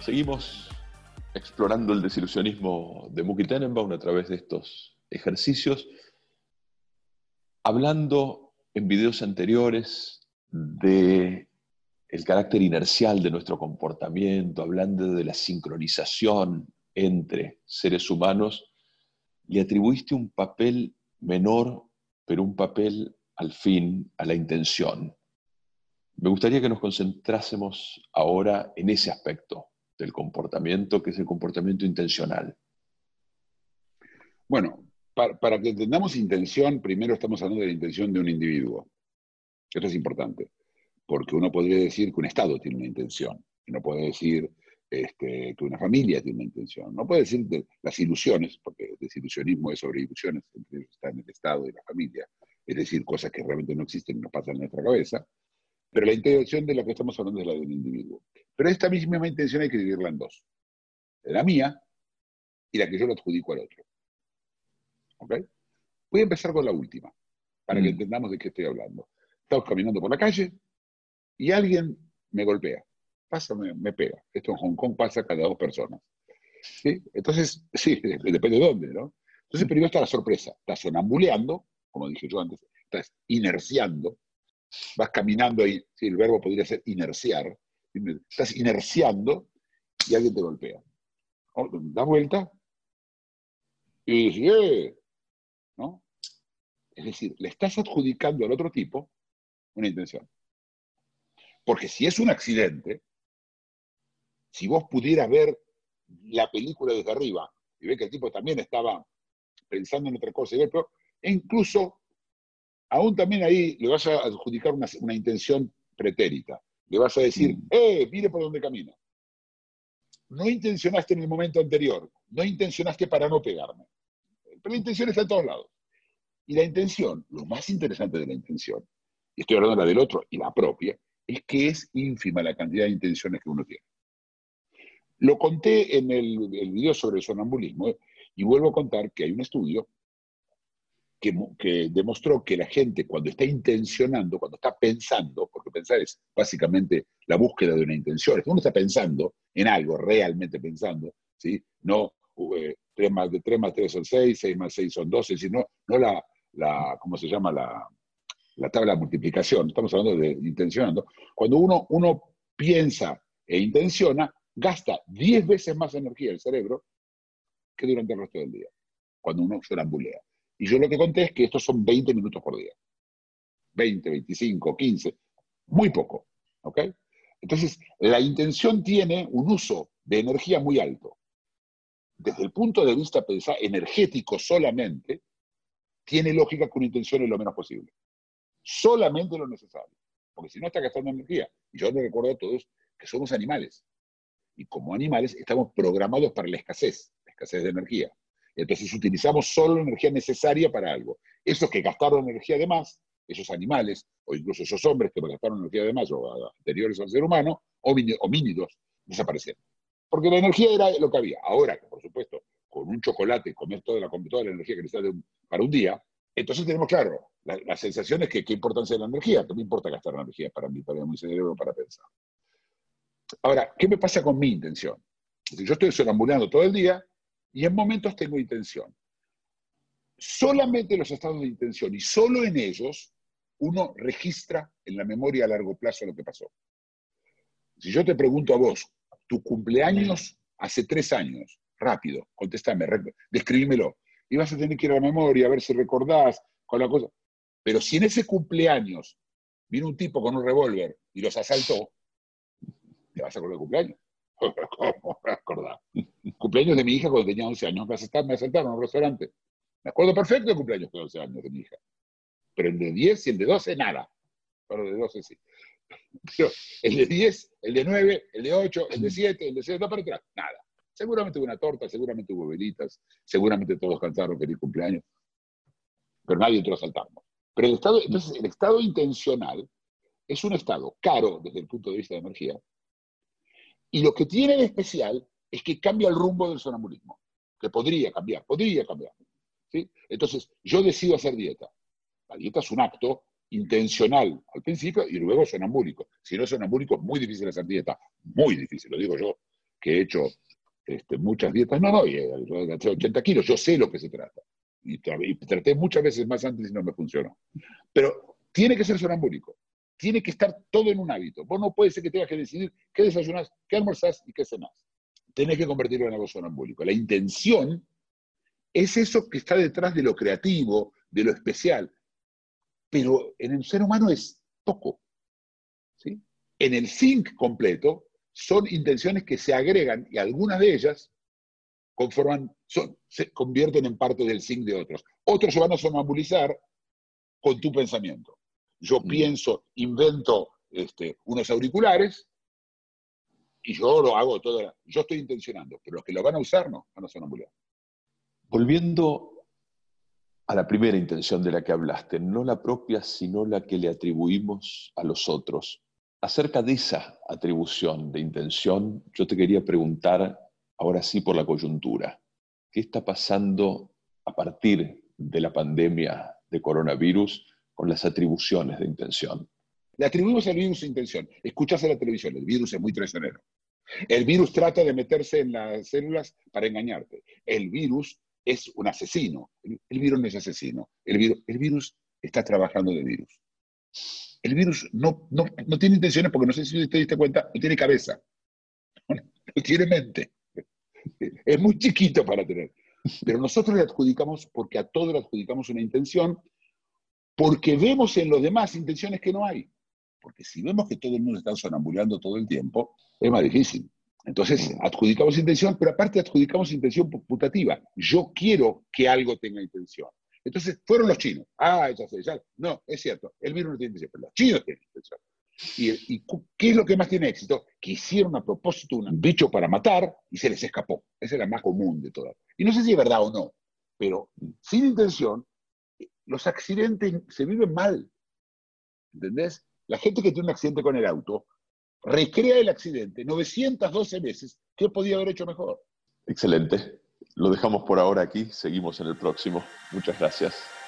Seguimos explorando el desilusionismo de Muki Tenenbaum a través de estos ejercicios, hablando en videos anteriores de el carácter inercial de nuestro comportamiento, hablando de la sincronización entre seres humanos, le atribuiste un papel menor, pero un papel al fin, a la intención. Me gustaría que nos concentrásemos ahora en ese aspecto del comportamiento, que es el comportamiento intencional. Bueno, para, para, que entendamos intención, primero estamos hablando de la intención de un individuo. Esto es importante, porque uno podría decir que un Estado tiene una intención, uno puede decir este, que una familia tiene una intención, no puede decir de las ilusiones, porque el desilusionismo es sobre ilusiones, entre ellos están el Estado y la familia, es decir, cosas que realmente no existen y nos pasan en nuestra cabeza, pero la intención de la que estamos hablando es la del individuo. Pero esta misma intención hay que dividirla en dos. La mía y la que yo le adjudico al otro. ¿Ok? Voy a empezar con la última, para que entendamos de qué estoy hablando. Estamos caminando por la calle y alguien me golpea. Pasa, me, pega. Esto en Hong Kong pasa cada dos personas. ¿Sí? Entonces, sí, depende de dónde, ¿no? Entonces, primero está la sorpresa. Estás sonambuleando, como dije yo antes, estás inerciando, vas caminando ahí, sí, el verbo podría ser inerciar, estás inerciando y alguien te golpea. Da vuelta y dices, ¿no? Es decir, le estás adjudicando al otro tipo una intención. Porque si es un accidente, si vos pudieras ver la película desde arriba y ver que el tipo también estaba pensando en otra cosa, pero incluso aún también ahí le vas a adjudicar una, una intención pretérita. Le vas a decir, ¡eh, mire por dónde camina! No intencionaste en el momento anterior, no intencionaste para no pegarme. Pero la intención está en todos lados. Y la intención, lo más interesante de la intención, y estoy hablando de la del otro y la propia, es que es ínfima la cantidad de intenciones que uno tiene. Lo conté en el, video sobre el sonambulismo y vuelvo a contar que hay un estudio que, que, demostró que la gente cuando está intencionando, cuando está pensando, porque pensar es básicamente la búsqueda de una intención, uno está pensando en algo, realmente pensando, ¿sí? no eh, 3 más, de 3 más 3 son 6, 6 más 6 son 12, sino no la, la, ¿cómo se llama? La, la tabla de multiplicación, estamos hablando de intencionando. Cuando uno, uno piensa e intenciona, gasta 10 veces más energía el cerebro que durante el resto del día, cuando uno sonambulea. Y yo lo que conté es que estos son 20 minutos por día. 20, 25, 15, muy poco. ¿Ok? Entonces, la intención tiene un uso de energía muy alto. Desde el punto de vista pensar energético solamente, tiene lógica que una intención es lo menos posible. Solamente lo necesario. Porque si no está gastando energía. Y yo les recuerdo a todos que somos animales. Y como animales estamos programados para la escasez, la escasez de energía. Entonces utilizamos solo la energía necesaria para algo. Esos que gastaron energía de más, esos animales, o incluso esos hombres que gastaron energía de más, o anteriores al ser humano, homínidos, desaparecieron. Porque la energía era lo que había. Ahora, por supuesto, con un chocolate, comer toda la, toda la energía que necesitas para un día, entonces tenemos claro, la, la sensación es que qué importancia es la energía, no me importa gastar energía para mí, para mi cerebro, para pensar. Ahora, ¿qué me pasa con mi intención? Si yo estoy sonambulando todo el día y en momentos tengo intención. Solamente los estados de intención y solo en ellos uno registra en la memoria a largo plazo lo que pasó. Si yo te pregunto a vos, tu cumpleaños hace tres años, rápido, contéstame, describímelo. Y vas a tener que ir a la memoria a ver si recordás con la cosa. Pero si en ese cumpleaños vino un tipo con un revólver y los asaltó, ¿te vas a acordar del cumpleaños? ¿Cómo me acordar? Cumpleaños de mi hija cuando tenía 11 años, me asaltaron, me asaltaron en un restaurante. Me acuerdo perfecto del cumpleaños de 11 años de mi hija. Pero el de 10 y el de 12, nada. Pero el de 12 sí. Pero el de 10, el de 9, el de 8, el de 7, el de 6, no para atrás, nada. Seguramente hubo una torta, seguramente hubo velitas, seguramente todos cantaron feliz cumpleaños, pero nadie entró a saltarnos. Pero el estado, entonces, el estado intencional es un estado caro desde el punto de vista de energía, y lo que tiene de especial es que cambia el rumbo del sonambulismo, que podría cambiar, podría cambiar. ¿sí? Entonces, yo decido hacer dieta. La dieta es un acto intencional al principio y luego sonambúlico. Si no es sonambúlico, es muy difícil hacer dieta, muy difícil, lo digo yo, que he hecho este, muchas dietas. No, no, yo 80 kilos, yo sé lo que se trata. Y, traté muchas veces más antes y no me funcionó. Pero tiene que ser sonambúlico. Tiene que estar todo en un hábito. Vos no puede ser que tengas que decidir qué desayunás, qué almorzás y qué cenás. Tenés que convertirlo en algo sonambúlico. La intención es eso que está detrás de lo creativo, de lo especial. Pero en el ser humano es poco. ¿sí? En el zinc completo son intenciones que se agregan y algunas de ellas conforman, son, se convierten en parte del zinc de otros. Otros se van a sonambulizar con tu pensamiento. Yo mm. pienso, invento este, unos auriculares y yo lo hago todo. Yo estoy intencionando, pero los que lo van a usar no, van a sonambular. Volviendo a la primera intención de la que hablaste, no la propia, sino la que le atribuimos a los otros. Acerca de esa atribución de intención, yo te quería preguntar, ahora sí por la coyuntura, ¿qué está pasando a partir de la pandemia de coronavirus con las atribuciones de intención. Le atribuimos al virus intención. Escuchas en la televisión, el virus es muy traicionero. El virus trata de meterse en las células para engañarte. El virus es un asesino. El, virus no es asesino. El virus, el virus está trabajando de virus. El virus no, no, no, tiene intenciones porque no sé si te diste cuenta, no tiene cabeza. No tiene mente. Es muy chiquito para tener. Pero nosotros le adjudicamos, porque a todo le adjudicamos una intención, porque vemos en los demás intenciones que no hay. Porque si vemos que todo el mundo está sonambulando todo el tiempo, es más difícil. Entonces, adjudicamos intención, pero aparte adjudicamos intención putativa. Yo quiero que algo tenga intención. Entonces, fueron los chinos. Ah, ya sé, ya. No, es cierto, el virus no tiene intención, pero los chinos tienen intención. ¿Y, ¿Y, qué es lo que más tiene éxito? Que hicieron a propósito un bicho para matar y se les escapó. Esa es la más común de todas. Y no sé si es verdad o no, pero sin intención los accidentes se viven mal. ¿Entendés? La gente que tiene un accidente con el auto recrea el accidente 912 veces. ¿Qué podía haber hecho mejor? Excelente. Lo dejamos por ahora aquí. Seguimos en el próximo. Muchas gracias.